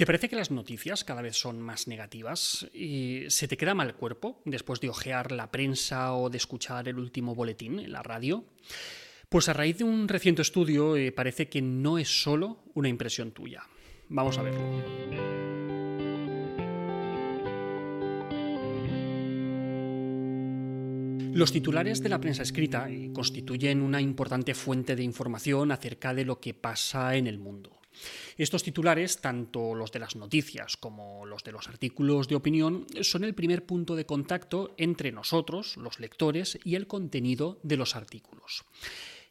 ¿Te parece que las noticias cada vez son más negativas? ¿Y ¿Se te queda mal cuerpo después de hojear la prensa o de escuchar el último boletín en la radio? Pues a raíz de un reciente estudio eh, parece que no es solo una impresión tuya. Vamos a verlo. Los titulares de la prensa escrita eh, constituyen una importante fuente de información acerca de lo que pasa en el mundo. Estos titulares, tanto los de las noticias como los de los artículos de opinión, son el primer punto de contacto entre nosotros, los lectores, y el contenido de los artículos.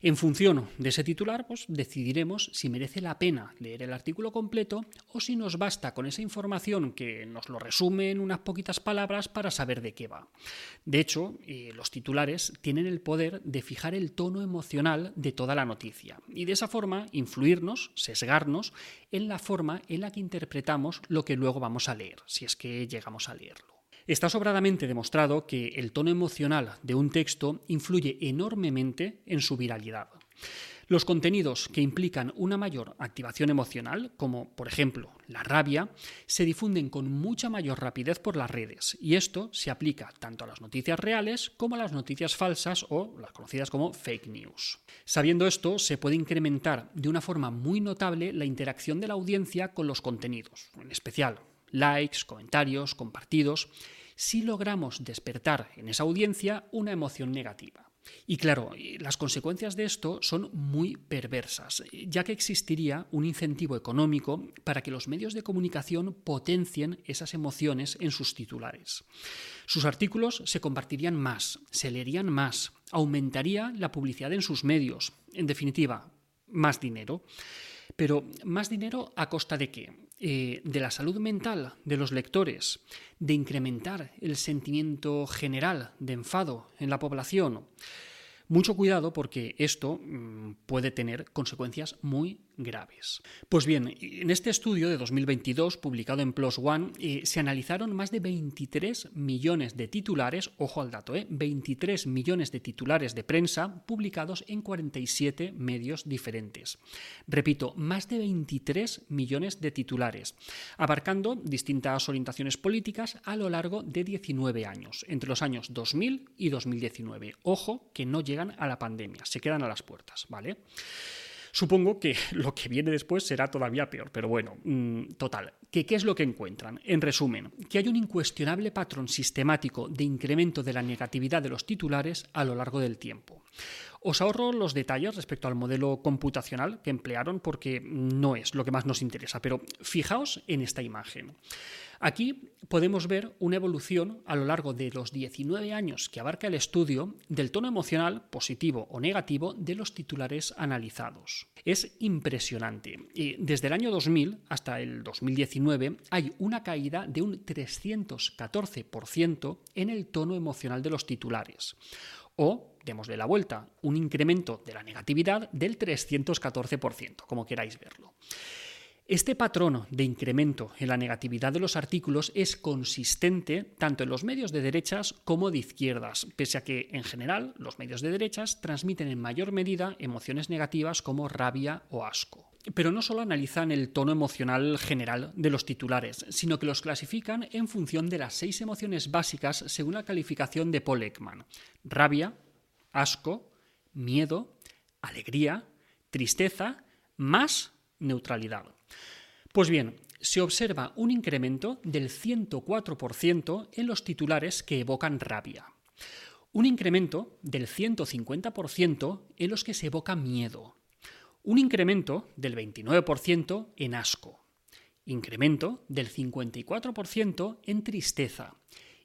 En función de ese titular, pues decidiremos si merece la pena leer el artículo completo o si nos basta con esa información que nos lo resume en unas poquitas palabras para saber de qué va. De hecho, eh, los titulares tienen el poder de fijar el tono emocional de toda la noticia y de esa forma influirnos, sesgarnos en la forma en la que interpretamos lo que luego vamos a leer, si es que llegamos a leerlo. Está sobradamente demostrado que el tono emocional de un texto influye enormemente en su viralidad. Los contenidos que implican una mayor activación emocional, como por ejemplo la rabia, se difunden con mucha mayor rapidez por las redes y esto se aplica tanto a las noticias reales como a las noticias falsas o las conocidas como fake news. Sabiendo esto, se puede incrementar de una forma muy notable la interacción de la audiencia con los contenidos, en especial likes, comentarios, compartidos, si logramos despertar en esa audiencia una emoción negativa. Y claro, las consecuencias de esto son muy perversas, ya que existiría un incentivo económico para que los medios de comunicación potencien esas emociones en sus titulares. Sus artículos se compartirían más, se leerían más, aumentaría la publicidad en sus medios, en definitiva, más dinero. Pero más dinero a costa de qué? Eh, de la salud mental de los lectores, de incrementar el sentimiento general de enfado en la población. Mucho cuidado porque esto mm, puede tener consecuencias muy graves. Pues bien, en este estudio de 2022, publicado en PLOS ONE, eh, se analizaron más de 23 millones de titulares, ojo al dato, eh, 23 millones de titulares de prensa publicados en 47 medios diferentes. Repito, más de 23 millones de titulares, abarcando distintas orientaciones políticas a lo largo de 19 años, entre los años 2000 y 2019. Ojo que no llegan a la pandemia, se quedan a las puertas, ¿vale? Supongo que lo que viene después será todavía peor, pero bueno, mm, total. ¿Qué, ¿Qué es lo que encuentran? En resumen, que hay un incuestionable patrón sistemático de incremento de la negatividad de los titulares a lo largo del tiempo. Os ahorro los detalles respecto al modelo computacional que emplearon porque no es lo que más nos interesa, pero fijaos en esta imagen. Aquí podemos ver una evolución a lo largo de los 19 años que abarca el estudio del tono emocional, positivo o negativo, de los titulares analizados. Es impresionante. Desde el año 2000 hasta el 2019 hay una caída de un 314% en el tono emocional de los titulares. O, démosle la vuelta, un incremento de la negatividad del 314%, como queráis verlo. Este patrón de incremento en la negatividad de los artículos es consistente tanto en los medios de derechas como de izquierdas, pese a que en general los medios de derechas transmiten en mayor medida emociones negativas como rabia o asco. Pero no solo analizan el tono emocional general de los titulares, sino que los clasifican en función de las seis emociones básicas según la calificación de Paul Ekman. Rabia, asco, miedo, alegría, tristeza, más neutralidad. Pues bien, se observa un incremento del 104% en los titulares que evocan rabia, un incremento del 150% en los que se evoca miedo, un incremento del 29% en asco, incremento del 54% en tristeza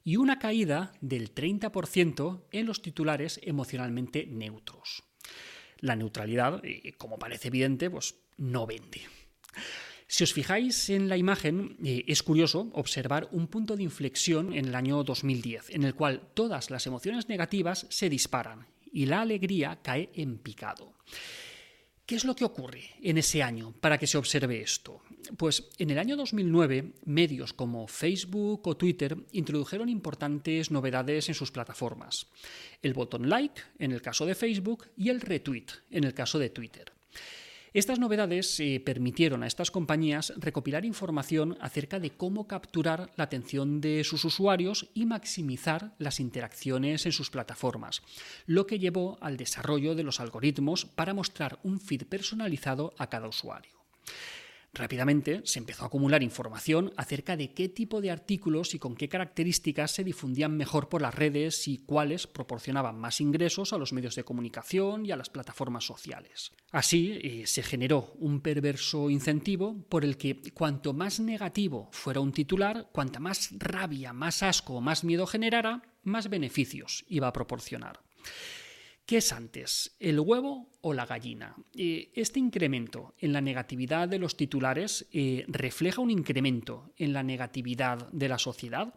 y una caída del 30% en los titulares emocionalmente neutros. La neutralidad, eh, como parece evidente, pues no vende. Si os fijáis en la imagen, eh, es curioso observar un punto de inflexión en el año 2010, en el cual todas las emociones negativas se disparan y la alegría cae en picado. ¿Qué es lo que ocurre en ese año para que se observe esto? Pues en el año 2009, medios como Facebook o Twitter introdujeron importantes novedades en sus plataformas. El botón like en el caso de Facebook y el retweet en el caso de Twitter. Estas novedades permitieron a estas compañías recopilar información acerca de cómo capturar la atención de sus usuarios y maximizar las interacciones en sus plataformas, lo que llevó al desarrollo de los algoritmos para mostrar un feed personalizado a cada usuario. Rápidamente se empezó a acumular información acerca de qué tipo de artículos y con qué características se difundían mejor por las redes y cuáles proporcionaban más ingresos a los medios de comunicación y a las plataformas sociales. Así eh, se generó un perverso incentivo por el que cuanto más negativo fuera un titular, cuanta más rabia, más asco o más miedo generara, más beneficios iba a proporcionar. ¿Qué es antes, el huevo o la gallina? Eh, este incremento en la negatividad de los titulares eh, refleja un incremento en la negatividad de la sociedad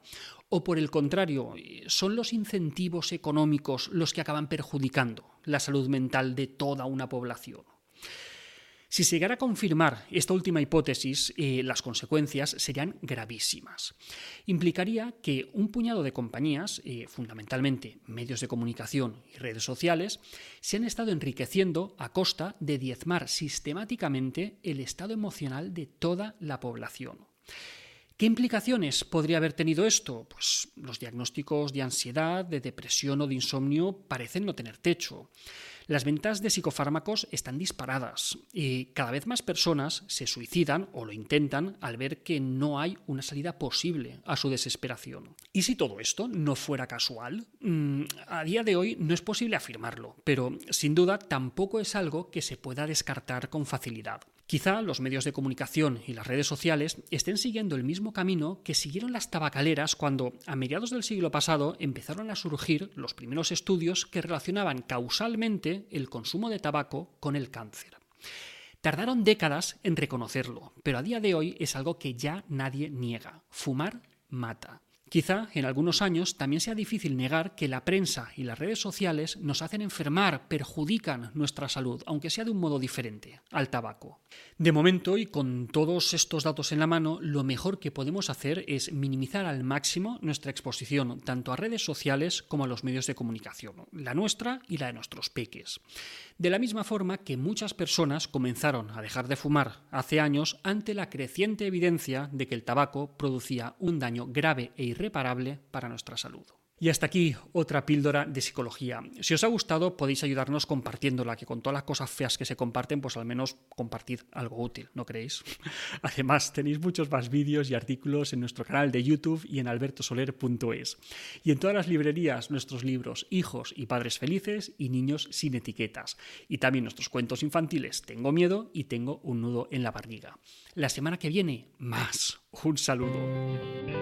o por el contrario, eh, son los incentivos económicos los que acaban perjudicando la salud mental de toda una población. Si se llegara a confirmar esta última hipótesis, eh, las consecuencias serían gravísimas. Implicaría que un puñado de compañías, eh, fundamentalmente medios de comunicación y redes sociales, se han estado enriqueciendo a costa de diezmar sistemáticamente el estado emocional de toda la población. ¿Qué implicaciones podría haber tenido esto? Pues los diagnósticos de ansiedad, de depresión o de insomnio parecen no tener techo. Las ventas de psicofármacos están disparadas y cada vez más personas se suicidan o lo intentan al ver que no hay una salida posible a su desesperación. ¿Y si todo esto no fuera casual? Mm, a día de hoy no es posible afirmarlo, pero sin duda tampoco es algo que se pueda descartar con facilidad. Quizá los medios de comunicación y las redes sociales estén siguiendo el mismo camino que siguieron las tabacaleras cuando, a mediados del siglo pasado, empezaron a surgir los primeros estudios que relacionaban causalmente el consumo de tabaco con el cáncer. Tardaron décadas en reconocerlo, pero a día de hoy es algo que ya nadie niega. Fumar mata. Quizá en algunos años también sea difícil negar que la prensa y las redes sociales nos hacen enfermar, perjudican nuestra salud, aunque sea de un modo diferente al tabaco. De momento, y con todos estos datos en la mano, lo mejor que podemos hacer es minimizar al máximo nuestra exposición tanto a redes sociales como a los medios de comunicación, la nuestra y la de nuestros peques. De la misma forma que muchas personas comenzaron a dejar de fumar hace años ante la creciente evidencia de que el tabaco producía un daño grave e irreparable para nuestra salud. Y hasta aquí otra píldora de psicología. Si os ha gustado podéis ayudarnos compartiéndola, que con todas las cosas feas que se comparten, pues al menos compartid algo útil, ¿no creéis? Además tenéis muchos más vídeos y artículos en nuestro canal de YouTube y en albertosoler.es. Y en todas las librerías nuestros libros Hijos y Padres Felices y Niños sin etiquetas. Y también nuestros cuentos infantiles Tengo miedo y Tengo un nudo en la barriga. La semana que viene, más. Un saludo.